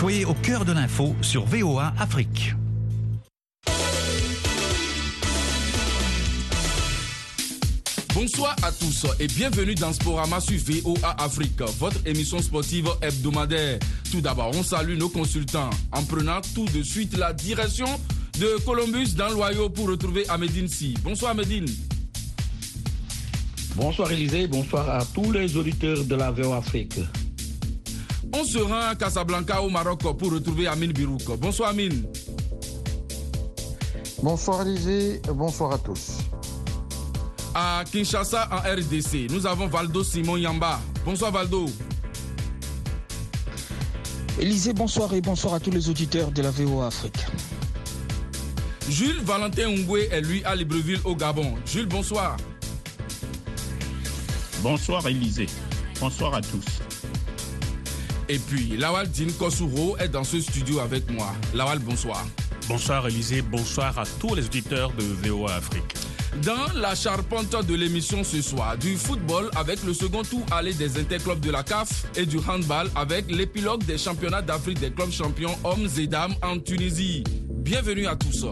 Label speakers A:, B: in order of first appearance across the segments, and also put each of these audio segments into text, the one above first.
A: Soyez au cœur de l'info sur VOA Afrique.
B: Bonsoir à tous et bienvenue dans Sporama sur VOA Afrique, votre émission sportive hebdomadaire. Tout d'abord, on salue nos consultants en prenant tout de suite la direction de Columbus dans l'Ohio pour retrouver Ahmedine Si. Bonsoir Ahmedine.
C: Bonsoir Élisée, bonsoir à tous les auditeurs de la VOA Afrique.
B: On se rend à Casablanca au Maroc pour retrouver Amine Birouk. Bonsoir Amine.
D: Bonsoir Élisée, bonsoir à tous.
B: À Kinshasa en RDC, nous avons Valdo Simon Yamba. Bonsoir Valdo.
E: Élisée, bonsoir et bonsoir à tous les auditeurs de la VOA Afrique.
B: Jules Valentin Ungwe est lui à Libreville au Gabon. Jules, bonsoir.
F: Bonsoir Élisée. Bonsoir à tous.
B: Et puis, Lawal Din Kosuro est dans ce studio avec moi. Lawal, bonsoir.
G: Bonsoir Élisée, bonsoir à tous les auditeurs de VOA Afrique.
B: Dans la charpente de l'émission ce soir, du football avec le second tour aller des interclubs de la CAF et du handball avec l'épilogue des championnats d'Afrique des clubs champions hommes et dames en Tunisie. Bienvenue à tous.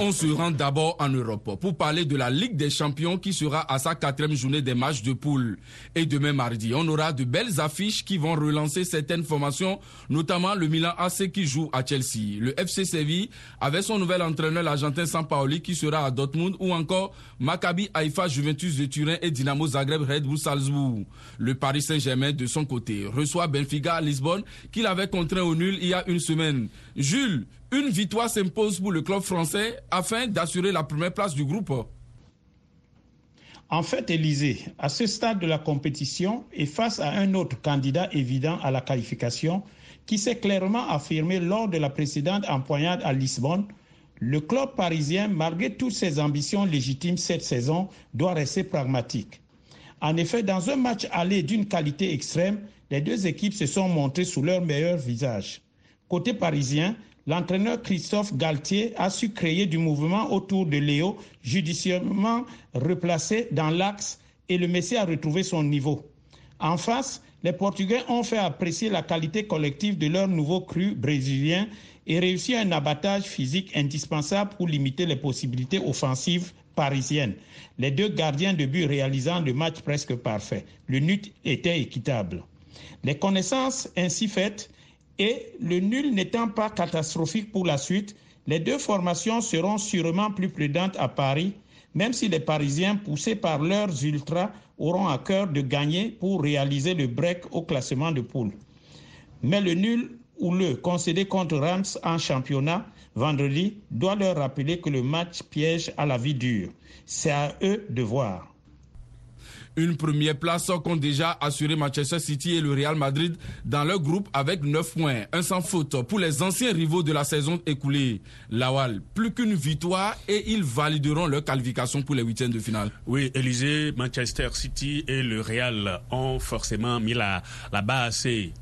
B: On se rend d'abord en Europe pour parler de la Ligue des Champions qui sera à sa quatrième journée des matchs de poule. Et demain mardi, on aura de belles affiches qui vont relancer certaines formations, notamment le Milan AC qui joue à Chelsea, le FC Séville avec son nouvel entraîneur l'Argentin Sampaoli qui sera à Dortmund ou encore Maccabi Haïfa Juventus de Turin et Dynamo Zagreb Red Bull Salzbourg. Le Paris Saint-Germain de son côté reçoit Benfica à Lisbonne qu'il avait contraint au nul il y a une semaine. Jules, une victoire s'impose pour le club français afin d'assurer la première place du groupe.
C: En fait, Élysée, à ce stade de la compétition et face à un autre candidat évident à la qualification, qui s'est clairement affirmé lors de la précédente empoignade à Lisbonne, le club parisien, malgré toutes ses ambitions légitimes cette saison, doit rester pragmatique. En effet, dans un match aller d'une qualité extrême, les deux équipes se sont montrées sous leur meilleur visage. Côté parisien, l'entraîneur Christophe Galtier a su créer du mouvement autour de Léo, judicieusement replacé dans l'axe et le Messi a retrouvé son niveau. En face, les Portugais ont fait apprécier la qualité collective de leur nouveau cru brésilien et réussi un abattage physique indispensable pour limiter les possibilités offensives parisiennes. Les deux gardiens de but réalisant le match presque parfait. Le nut était équitable. Les connaissances ainsi faites et le nul n'étant pas catastrophique pour la suite, les deux formations seront sûrement plus prudentes à Paris, même si les Parisiens, poussés par leurs ultras, auront à cœur de gagner pour réaliser le break au classement de poule. Mais le nul ou le concédé contre Rams en championnat vendredi doit leur rappeler que le match piège à la vie dure. C'est à eux de voir.
B: Une première place qu'ont déjà assuré Manchester City et le Real Madrid dans leur groupe avec 9 points, un sans faute pour les anciens rivaux de la saison écoulée. Lawal, plus qu'une victoire et ils valideront leur qualification pour les huitièmes de finale.
G: Oui, Élysée, Manchester City et le Real ont forcément mis la, la barre assez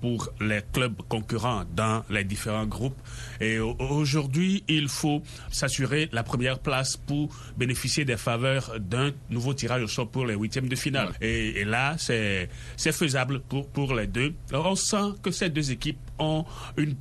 G: pour les clubs concurrents dans les différents groupes. Et aujourd'hui, il faut s'assurer la première place pour bénéficier des faveurs d'un nouveau tirage au sort pour les huitièmes de finale. Et, et, là, c'est faisable pour, pour les deux. Alors, on sent que ces deux équipes ont une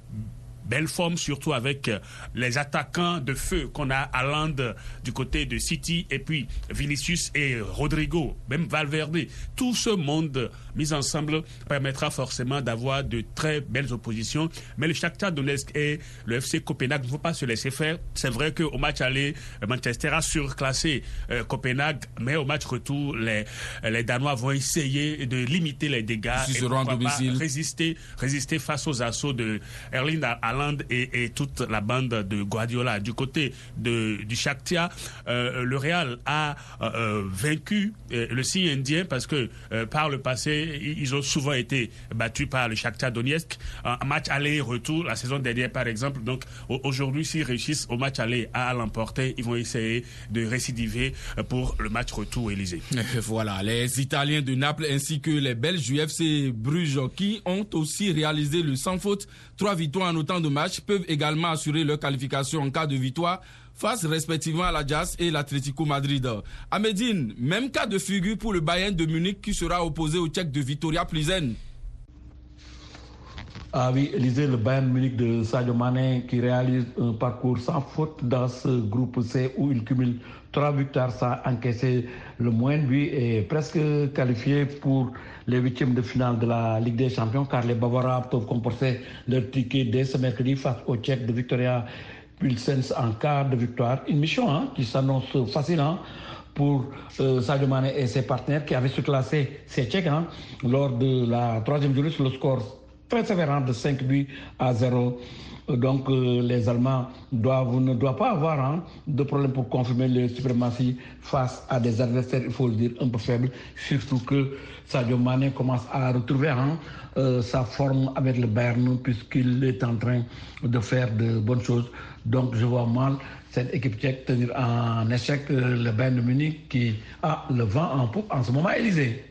G: belle forme, surtout avec les attaquants de feu qu'on a à Land du côté de City et puis Vinicius et Rodrigo, même Valverde. Tout ce monde mis ensemble permettra forcément d'avoir de très belles oppositions. Mais le Shakhtar Donetsk et le FC Copenhague ne vont pas se laisser faire. C'est vrai qu'au match aller, Manchester a surclassé euh, Copenhague, mais au match retour, les, les Danois vont essayer de limiter les dégâts
B: Ils
G: et
B: seront à domicile.
G: résister, résister face aux assauts de Erling Haaland et, toute la bande de Guardiola. Du côté de, du Shakhtar, euh, le Real a euh, vaincu euh, le signe indien parce que par le passé, ils ont souvent été battus par le Shakhtar Donetsk. Un match aller-retour la saison dernière, par exemple. Donc au- aujourd'hui, s'ils réussissent au match aller à l'emporter, ils vont essayer de récidiver pour le match retour, Élysée.
B: Voilà, les Italiens de Naples ainsi que les Belges du FC Bruges qui ont aussi réalisé le sans faute. Trois victoires en autant de matchs peuvent également assurer leur qualification en cas de victoire face respectivement à la Jazz et l'Atlético Madrid. À Medine, même cas de figure pour le Bayern de Munich qui sera opposé au Tchèque de Vitoria Plizen.
H: Ah oui, lisez le Bayern Munich de Sadio Mane qui réalise un parcours sans faute dans ce groupe C où il cumule trois victoires sans encaisser le moins but et presque qualifié pour les huitièmes de finale de la Ligue des Champions car les Bavarois peuvent comporter leur ticket dès ce mercredi face au Tchèque de Victoria Pilsens en quart de victoire. Une mission hein, qui s'annonce facile hein, pour euh, et ses partenaires qui avaient surclassé ces Tchèques hein, lors de la troisième journée sur le score sévère de 5 buts à 0. Donc euh, les Allemands doivent, ne doivent pas avoir hein, de problème pour confirmer leur suprématie face à des adversaires, il faut le dire, un peu faibles. Surtout que Sadio Mane commence à retrouver hein, euh, sa forme avec le Bayern puisqu'il est en train de faire de bonnes choses. Donc je vois mal cette équipe tchèque tenir en échec euh, le Bayern de Munich qui a le vent en poupe en ce moment, Élysée.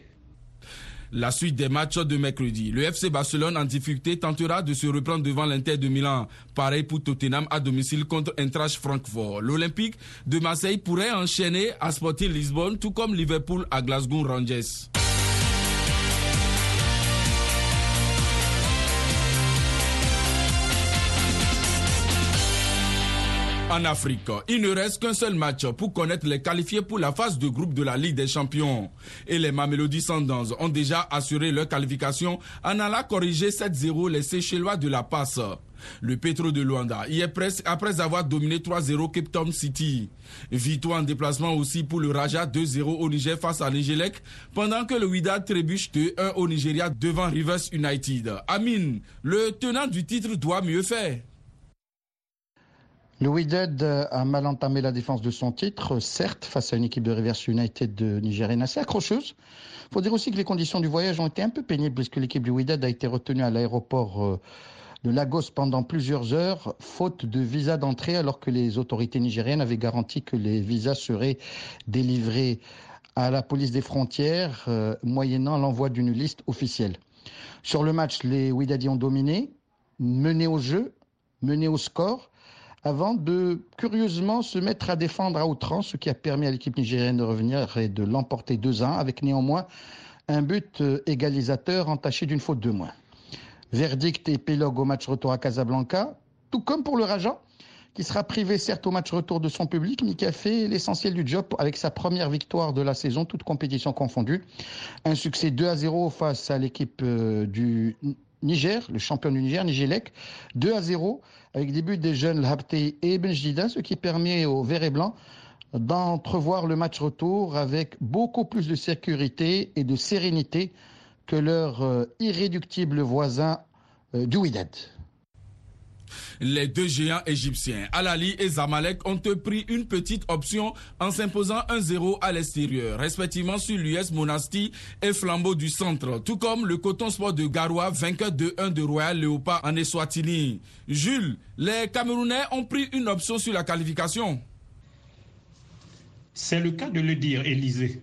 B: La suite des matchs de mercredi. Le FC Barcelone en difficulté tentera de se reprendre devant l'Inter de Milan. Pareil pour Tottenham à domicile contre Eintracht Francfort. L'Olympique de Marseille pourrait enchaîner à Sporting Lisbonne tout comme Liverpool à Glasgow Rangers. En Afrique, il ne reste qu'un seul match pour connaître les qualifiés pour la phase de groupe de la Ligue des Champions. Et les Mamelody Sundowns ont déjà assuré leur qualification en allant corriger 7-0 les Seychellois de la passe. Le Petro de Luanda y est presque après avoir dominé 3-0 Cape Town City. Victoire en déplacement aussi pour le Raja 2-0 au Niger face à l'Igelec, pendant que le Wydad trébuche 2-1 au Nigeria devant Rivers United. Amin, le tenant du titre doit mieux faire.
D: Le Wydad a mal entamé la défense de son titre, certes, face à une équipe de Rivers United de Nigérienne assez accrocheuse. Il faut dire aussi que les conditions du voyage ont été un peu pénibles puisque l'équipe du Wydad a été retenue à l'aéroport euh, de Lagos pendant plusieurs heures, faute de visa d'entrée, alors que les autorités nigériennes avaient garanti que les visas seraient délivrés à la police des frontières, euh, moyennant l'envoi d'une liste officielle. Sur le match, les Wydadi ont dominé, mené au jeu, mené au score avant de curieusement se mettre à défendre à outrance, ce qui a permis à l'équipe nigérienne de revenir et de l'emporter 2-1, avec néanmoins un but euh, égalisateur entaché d'une faute de moins. Verdict et épilogue au match retour à Casablanca, tout comme pour le Raja, qui sera privé certes au match retour de son public, mais qui a fait l'essentiel du job avec sa première victoire de la saison, toute compétition confondue. Un succès 2 à 0 face à l'équipe euh, du Niger, le champion du Niger, Nigélec, 2 à 0, avec des buts des jeunes Labté et Benjdida, ce qui permet aux Verts et Blancs d'entrevoir le match retour avec beaucoup plus de sécurité et de sérénité que leur euh, irréductible voisin euh, du.
B: Les deux géants égyptiens, Alali et Zamalek, ont pris une petite option en s'imposant 1-0 à l'extérieur, respectivement sur l'US Monastir et Flambeau du Centre, tout comme le Coton Sport de Garoua, vainqueur de 1 de Royal Léopard en Eswatini. Jules, les Camerounais ont pris une option sur la qualification.
C: C'est le cas de le dire, Élysée.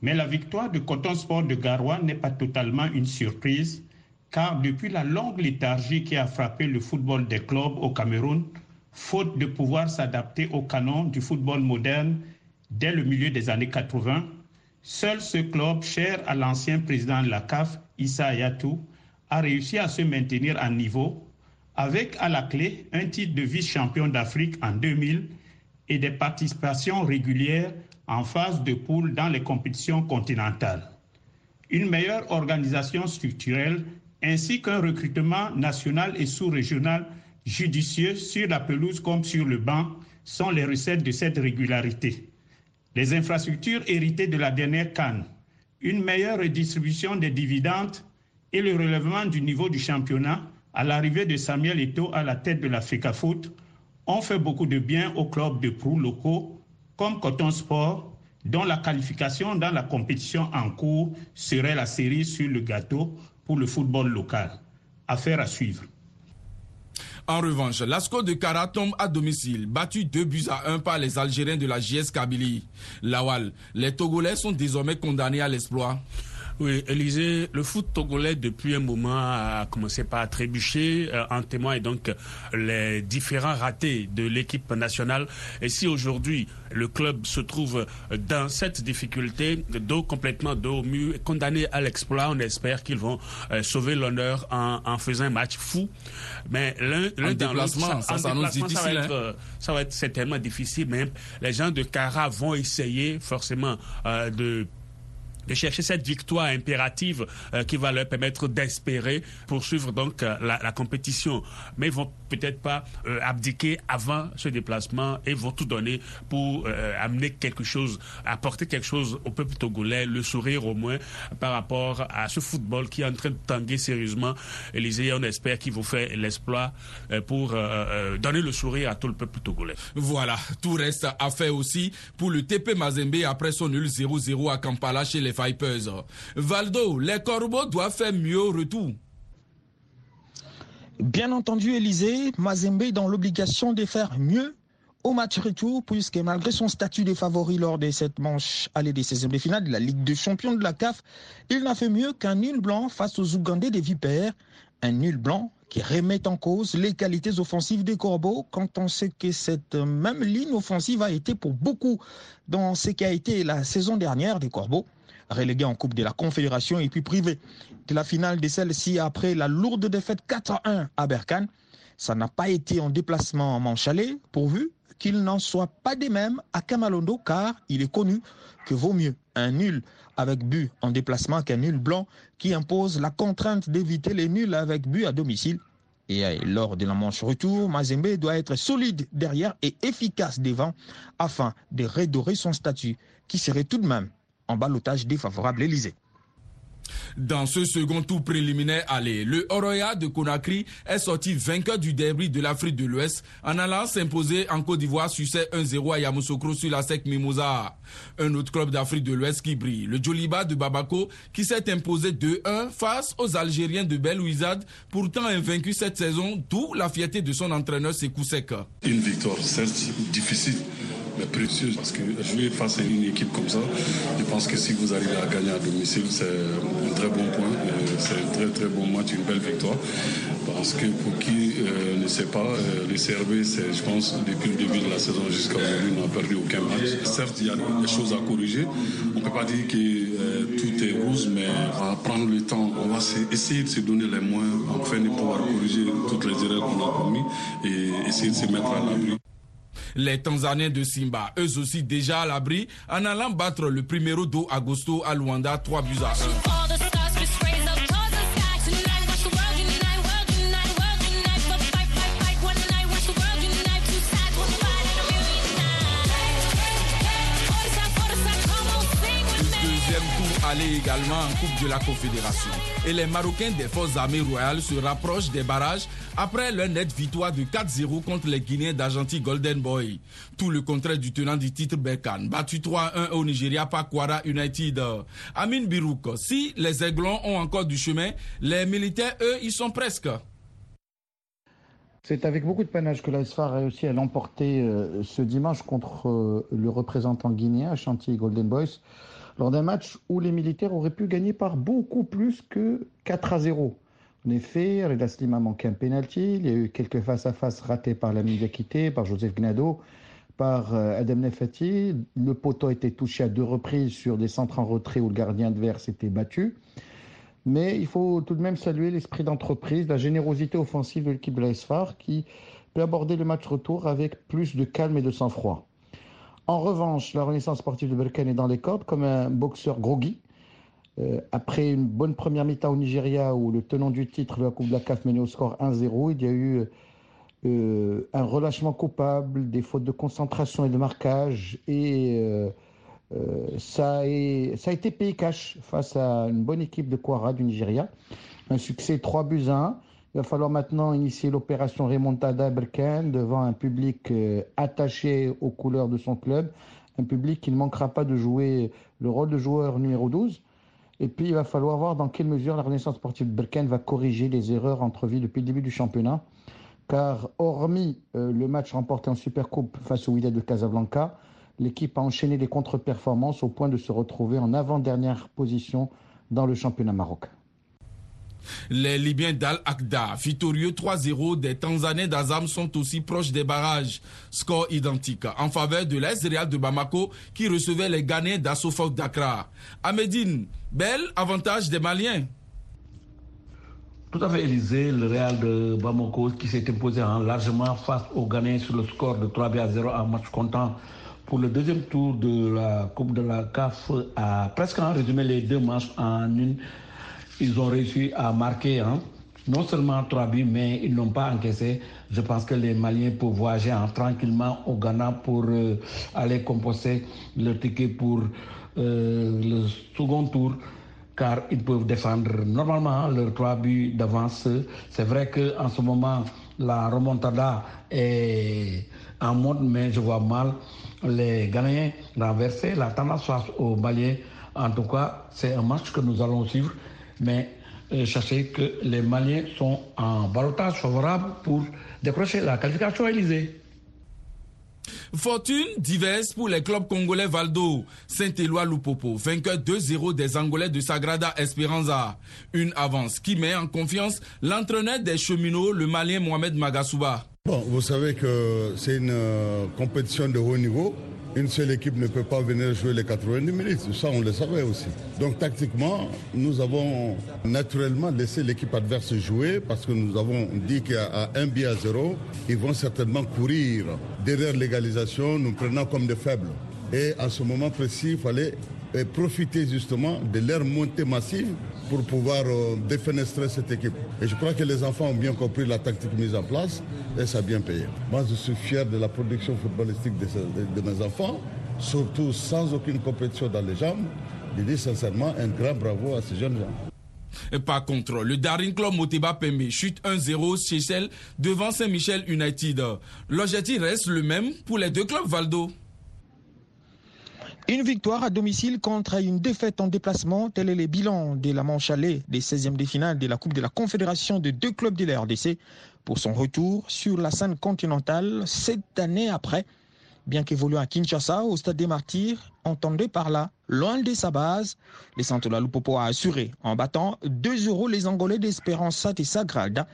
C: Mais la victoire de Coton Sport de Garoua n'est pas totalement une surprise car depuis la longue léthargie qui a frappé le football des clubs au Cameroun, faute de pouvoir s'adapter au canon du football moderne dès le milieu des années 80, seul ce club, cher à l'ancien président de la CAF, Issa Ayatou, a réussi à se maintenir à niveau, avec à la clé un titre de vice-champion d'Afrique en 2000 et des participations régulières en phase de poule dans les compétitions continentales. Une meilleure organisation structurelle ainsi qu'un recrutement national et sous-régional judicieux sur la pelouse comme sur le banc sont les recettes de cette régularité. Les infrastructures héritées de la dernière canne, une meilleure redistribution des dividendes et le relèvement du niveau du championnat à l'arrivée de Samuel Eto'o à la tête de la Foot ont fait beaucoup de bien aux clubs de proue locaux comme Coton Sport, dont la qualification dans la compétition en cours serait la série sur le gâteau pour le football local. Affaire à suivre.
B: En revanche, l'ASCO de Kara tombe à domicile, battu 2 buts à 1 par les Algériens de la JS Kabylie. Lawal, les Togolais sont désormais condamnés à l'exploit.
G: Oui, Élisée, le foot togolais depuis un moment a commencé par trébucher. Euh, en témoignent donc les différents ratés de l'équipe nationale. Et si aujourd'hui le club se trouve dans cette difficulté, dos complètement dos au mur, condamné à l'exploit, on espère qu'ils vont euh, sauver l'honneur en, faisant un match fou. Mais
B: l'un dans l'autre, ça, ça, ça, hein.
G: euh, ça va être certainement difficile. Mais les gens de Cara vont essayer forcément de de chercher cette victoire impérative euh, qui va leur permettre d'espérer poursuivre donc euh, la, compétition. Mais ils vont peut-être pas euh, abdiquer avant ce déplacement et vont tout donner pour amener quelque chose, apporter quelque chose au peuple togolais, le sourire au moins par rapport à ce football qui est en train de tanguer sérieusement. Élysée, on espère qu'ils vont faire l'exploit pour donner le sourire à tout le peuple togolais.
B: Voilà, tout reste à faire aussi pour le TP Mazembe après son nul 0-0 à Kampala chez les Valdo, les Corbeaux doivent faire mieux au retour.
E: Bien entendu, Élysée, Mazembe est dans l'obligation de faire mieux au match retour, puisque malgré son statut de favori lors de cette manche allée des 16e de finale de la Ligue des champions de la CAF, il n'a fait mieux qu'un nul blanc face aux Ougandais des Vipères. Un nul blanc qui remet en cause les qualités offensives des Corbeaux quand on sait que cette même ligne offensive a été pour beaucoup dans ce qui a été la saison dernière des Corbeaux relégué en Coupe de la Confédération et puis privé de la finale de celle-ci après la lourde défaite 4-1 à Berkane. Ça n'a pas été en déplacement en manche pourvu qu'il n'en soit pas des mêmes à Kamalondo car il est connu que vaut mieux un nul avec but en déplacement qu'un nul blanc qui impose la contrainte d'éviter les nuls avec but à domicile. Et lors de la manche retour, Mazembe doit être solide derrière et efficace devant afin de redorer son statut qui serait tout de même en balotage défavorable Élysée.
B: Dans ce second tour préliminaire aller, le Oroya de Conakry est sorti vainqueur du derby de l'Afrique de l'Ouest en allant s'imposer en Côte d'Ivoire succès 1-0 à Yamoussoukro sur la SEC Mimosa. Un autre club d'Afrique de l'Ouest qui brille, le Joliba de Babako, qui s'est imposé 2-1 face aux Algériens de Belouizzad, pourtant invaincu cette saison, d'où la fierté de son entraîneur Sekou Seka.
I: Une victoire certes difficile précieuse parce que jouer face à une équipe comme ça, je pense que si vous arrivez à gagner à domicile, c'est un très bon point, c'est un très très bon match, une belle victoire. Parce que pour qui euh, ne sait pas, euh, les CRB, c'est, je pense, depuis le début de la saison jusqu'à aujourd'hui, n'a perdu aucun match. Certes, il y a des choses à corriger. On ne peut pas dire que euh, tout est rose, mais on va prendre le temps, on va essayer de se donner les moyens afin de pouvoir corriger toutes les erreurs qu'on a commises et essayer de se mettre à l'abri.
B: Les Tanzaniens de Simba, eux aussi déjà à l'abri, en allant battre le primero do Agosto à Luanda 3 buts à 1. Aller également en Coupe de la Confédération. Et les Marocains des Forces armées royales se rapprochent des barrages après leur nette victoire de 4-0 contre les Guinéens d'Argentine Golden Boy. Tout le contraire du tenant du titre Berkane, battu 3-1 au Nigeria par Kwara United. Amin Birouk, si les Aiglons ont encore du chemin, les militaires, eux, ils sont presque.
D: C'est avec beaucoup de panache que l'ASFAR a réussi à l'emporter euh, ce dimanche contre euh, le représentant guinéen, Chantilly Golden Boys lors d'un match où les militaires auraient pu gagner par beaucoup plus que 4 à 0. En effet, Reda Slim a manqué un penalty. Il y a eu quelques face-à-face ratés par l'ami Diakité, par Joseph Gnado, par euh, Adam Nefati. Le poteau a été touché à deux reprises sur des centres en retrait où le gardien adverse s'était battu. Mais il faut tout de même saluer l'esprit d'entreprise, la générosité offensive de l'équipe de l'ASFAR qui peut aborder le match retour avec plus de calme et de sang-froid. En revanche, la Renaissance sportive de Berkane est dans les cordes comme un boxeur groggy. Euh, après une bonne première mi-temps au Nigeria où le tenant du titre de la Coupe de la CAF menait au score 1-0, il y a eu euh, un relâchement coupable, des fautes de concentration et de marquage et euh, ça, a, été payé cash face à une bonne équipe de Kwara du Nigeria. Un succès 3 buts à 1. Il va falloir maintenant initier l'opération Remontada Berkane devant un public euh, attaché aux couleurs de son club, un public qui ne manquera pas de jouer le rôle de joueur numéro 12. Et puis il va falloir voir dans quelle mesure la Renaissance sportive de Berkane va corriger les erreurs entrevues depuis le début du championnat. Car hormis euh, le match remporté en Supercoupe face au Wydad de Casablanca, l'équipe a enchaîné les contre-performances au point de se retrouver en avant-dernière position dans le championnat marocain.
B: Les Libyens d'Al-Aqda, victorieux 3-0 des Tanzaniens d'Azam sont aussi proches des barrages. Score identique en faveur de l'Est Real de Bamako qui recevait les Ghanéens d'Assofok Dakar. À Médine, bel avantage des Maliens.
H: Tout à fait, Élysée, le Real de Bamako qui s'est imposé largement face aux Ghanéens sur le score de 3 à 0 en match comptant pour le deuxième tour de la Coupe de la CAF a presque résumé les deux matchs en une ils ont réussi à marquer hein, non seulement trois buts, mais ils n'ont pas encaissé. Je pense que les Maliens peuvent voyager tranquillement au Ghana pour euh, aller composer leur ticket pour euh, le second tour car ils peuvent défendre normalement leurs trois buts d'avance. C'est vrai qu'en ce moment, la remontada est en mode, mais je vois mal les Ghanéens renverser la tendance face aux Maliens. En tout cas, c'est un match que nous allons suivre mais euh, sachez que les Maliens sont en balotage favorable pour décrocher la qualification Élysée.
B: Fortune diverse pour les clubs congolais Valdo, Saint-Éloi Lupopo, vainqueur 2-0 des Angolais de Sagrada Esperanza. Une avance qui met en confiance l'entraîneur des cheminots, le Malien Mohamed Magasuba.
J: Bon, vous savez que c'est une euh, compétition de haut niveau une seule équipe ne peut pas venir jouer les 90 minutes. Ça, on le savait aussi. Donc, tactiquement, nous avons naturellement laissé l'équipe adverse jouer parce que nous avons dit qu'à 1 but à 0, ils vont certainement courir derrière l'égalisation, nous prenant comme des faibles. Et à ce moment précis, il fallait euh, profiter justement de leur montée massive pour pouvoir euh, défenestrer cette équipe. Et je crois que les enfants ont bien compris la tactique mise en place et ça a bien payé. Moi, je suis fier de la production footballistique de, mes enfants, surtout sans aucune compétition dans les jambes. Je dis sincèrement un grand bravo à ces jeunes gens.
B: Et par contre, le Daring Club Moteba Pembe chute 1-0 chez Shell devant Saint-Michel United. L'objectif reste le même pour les deux clubs Valdo.
E: Une victoire à domicile contre une défaite en déplacement, tel est le bilan de la manche allée des 16e de finale de la Coupe de la Confédération de deux clubs de la RDC pour son retour sur la scène continentale sept années après. Bien qu'évoluant à Kinshasa, au stade des Martyrs, entendez par là, loin de sa base, les Santola Lupopo a assuré en battant 2 euros les Angolais d'Espérance et Sagrada.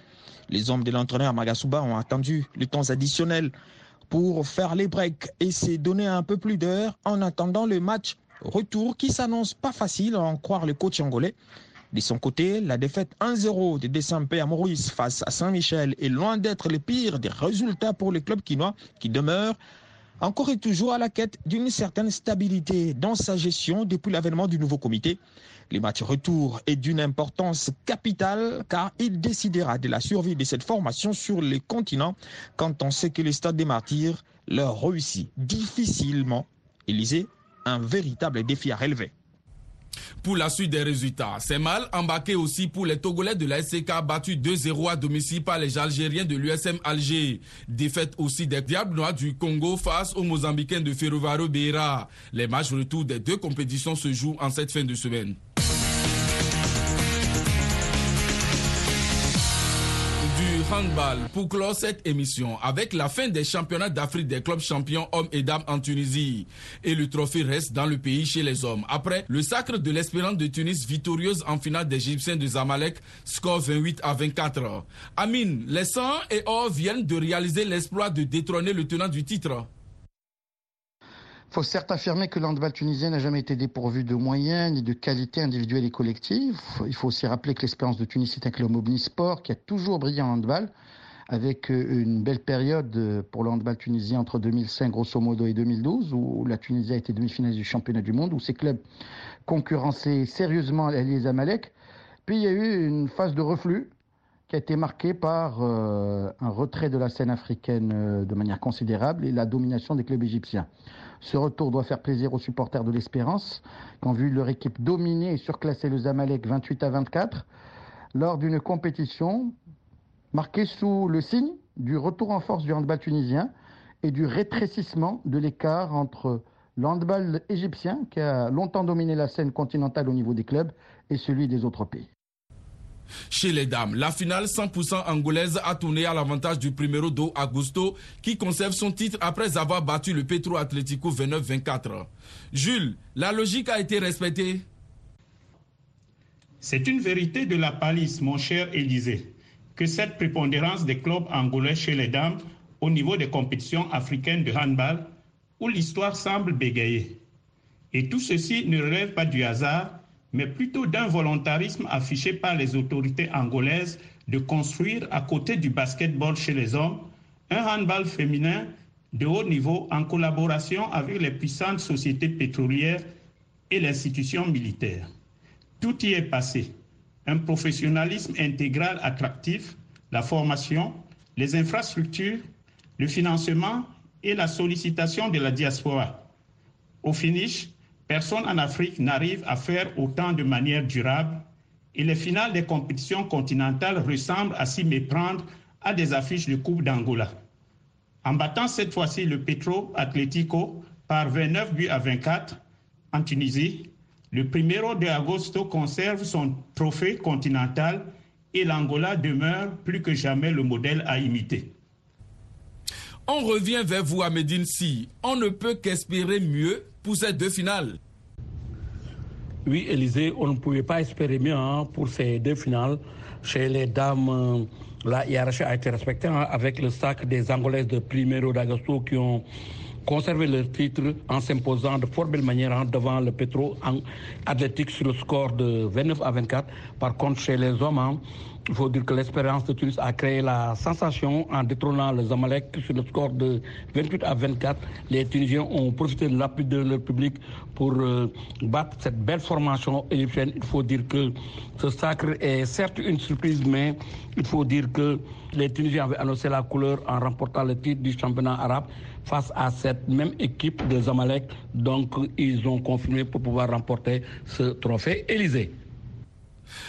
E: Les hommes de l'entraîneur Magasuba ont attendu les temps additionnels pour faire les breaks et s'est donné un peu plus d'heures en attendant le match retour qui s'annonce pas facile à en croire le coach angolais. De son côté, la défaite 1-0 de décembre à Maurice face à Saint-Michel est loin d'être le pire des résultats pour les clubs quinois qui demeurent encore et toujours à la quête d'une certaine stabilité dans sa gestion depuis l'avènement du nouveau comité. Les matchs retour est d'une importance capitale car il décidera de la survie de cette formation sur les continents quand on sait que le stade des martyrs leur réussit difficilement. Élysée, un véritable défi à relever.
B: Pour la suite des résultats, c'est mal embarqué aussi pour les Togolais de la SCK battus 2-0 à domicile par les Algériens de l'USM Alger. Défaite aussi des Diables du Congo face aux Mozambicains de Ferrovaro Beira. Les matchs retour des deux compétitions se jouent en cette fin de semaine. Handball pour clore cette émission avec la fin des championnats d'Afrique des clubs champions hommes et dames en Tunisie. Et le trophée reste dans le pays chez les hommes. Après le sacre de l'Espérance de Tunis victorieuse en finale des Égyptiens de Zamalek, score 28 à 24. Amine, les 100 et or viennent de réaliser l'exploit de détrôner le tenant du titre.
D: Il faut certes affirmer que l'handball tunisien n'a jamais été dépourvu de moyens ni de qualité individuelle et collective. Il faut aussi rappeler que l'espérance de Tunis est un club omnisport qui a toujours brillé en handball, avec euh, une belle période euh, pour le handball tunisien entre 2005 grosso modo et 2012, où la Tunisie a été demi-finaliste du championnat du monde, où ces clubs concurrençaient sérieusement les Amalek. Puis il y a eu une phase de reflux qui a été marquée par euh, un retrait de la scène africaine de manière considérable et la domination des clubs égyptiens. Ce retour doit faire plaisir aux supporters de l'Espérance, qui ont vu leur équipe dominer et surclasser le Zamalek 28 à 24 lors d'une compétition marquée sous le signe du retour en force du handball tunisien et du rétrécissement de l'écart entre le handball égyptien, qui a longtemps dominé la scène continentale au niveau des clubs, et celui des autres pays.
B: Chez les dames, la finale 100% angolaise a tourné à l'avantage du primero do Augusto qui conserve son titre après avoir battu le Petro Atlético 29-24. Jules, la logique a été respectée?
C: C'est une vérité de la palisse, mon cher Élysée, que cette prépondérance des clubs angolais chez les dames au niveau des compétitions africaines de handball, où l'histoire semble bégayer. Et tout ceci ne relève pas du hasard, mais plutôt d'un volontarisme affiché par les autorités angolaises de construire à côté du basketball chez les hommes un handball féminin de haut niveau en collaboration avec les puissantes sociétés pétrolières et l'institution militaire. Tout y est passé. Un professionnalisme intégral attractif, la formation, les infrastructures, le financement et la sollicitation de la diaspora. Au finish, personne en Afrique n'arrive à faire autant de manière durable et les finales des compétitions continentales ressemblent à s'y méprendre à des affiches de Coupe d'Angola. En battant cette fois-ci le Petro Atlético par 29 buts à 24 en Tunisie, le Primero de Agosto conserve son trophée continental et l'Angola demeure plus que jamais le modèle à imiter.
B: On revient vers vous à Medine Si. On ne peut qu'espérer mieux pour ces deux finales.
H: Oui, Élisée, on ne pouvait pas espérer mieux hein, pour ces deux finales. Chez les dames, euh, la hiérarchie a été respectée hein, avec le sac des Angolaises de Primero d'Agosto qui ont conservé leur titre en s'imposant de fort belle manière hein, devant le Petro Athletic sur le score de 29 à 24. Par contre, chez les hommes, il faut dire que l'expérience de Tunis a créé la sensation en détrônant les Zamalek sur le score de 28 à 24. Les Tunisiens ont profité de l'appui de leur public pour euh, battre cette belle formation égyptienne. Il faut dire que ce sacre est certes une surprise, mais il faut dire que les Tunisiens avaient annoncé la couleur en remportant le titre du championnat arabe face à cette même équipe de Zamalek. Donc, ils ont confirmé pour pouvoir remporter ce trophée. Élysée.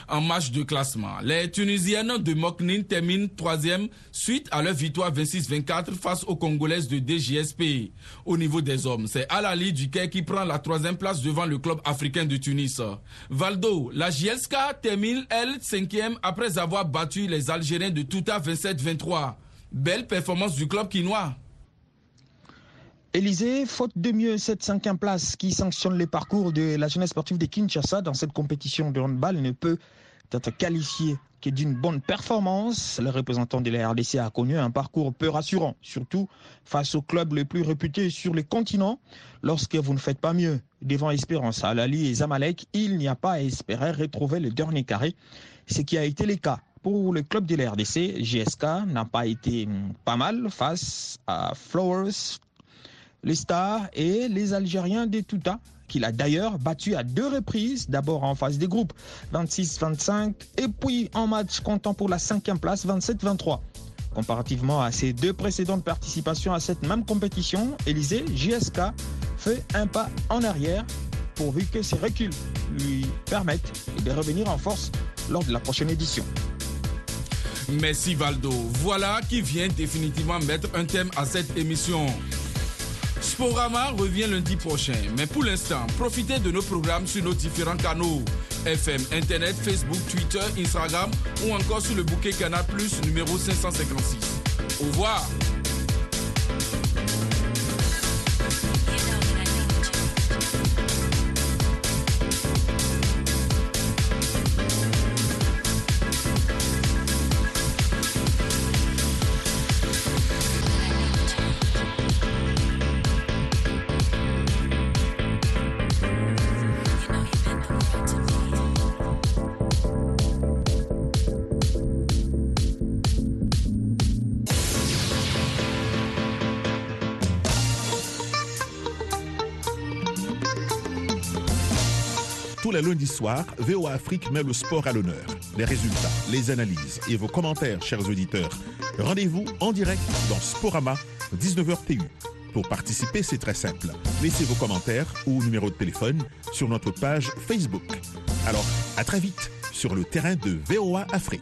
B: En match de classement, les Tunisiennes de Moknin terminent troisième suite à leur victoire 26-24 face aux Congolaises de DJSP. Au niveau des hommes, c'est Alali Duquet qui prend la troisième place devant le club africain de Tunis. Valdo, la JSK termine, elle, cinquième après avoir battu les Algériens de Touta 27-23. Belle performance du club quinois.
E: Élysée, faute de mieux cette cinquième place qui sanctionne les parcours de la jeunesse sportive de Kinshasa dans cette compétition de handball ne peut être qualifiée que d'une bonne performance. Le représentant de la RDC a connu un parcours peu rassurant, surtout face aux clubs les plus réputés sur le continent. Lorsque vous ne faites pas mieux devant Espérance, Alali et Zamalek, il n'y a pas à espérer retrouver le dernier carré, ce qui a été le cas pour le club de la RDC, GSK n'a pas été pas mal face à Flowers, les Stars et les Algériens des Touta, qu'il a d'ailleurs battu à deux reprises, d'abord en phase des groupes 26-25 et puis en match comptant pour la cinquième place 27-23. Comparativement à ses deux précédentes participations à cette même compétition, Élysée JSK fait un pas en arrière pourvu que ses reculs lui permettent de revenir en force lors de la prochaine édition.
B: Merci Valdo. Voilà qui vient définitivement mettre un thème à cette émission. Sporama revient lundi prochain, mais pour l'instant, profitez de nos programmes sur nos différents canaux FM, Internet, Facebook, Twitter, Instagram ou encore sur le bouquet Canal numéro 556. Au revoir.
K: Tous les lundis soirs, VOA Afrique met le sport à l'honneur. Les résultats, les analyses et vos commentaires, chers auditeurs. Rendez-vous en direct dans Sporama, 19h TU. Pour participer, c'est très simple. Laissez vos commentaires ou numéro de téléphone sur notre page Facebook. Alors, à très vite sur le terrain de VOA Afrique.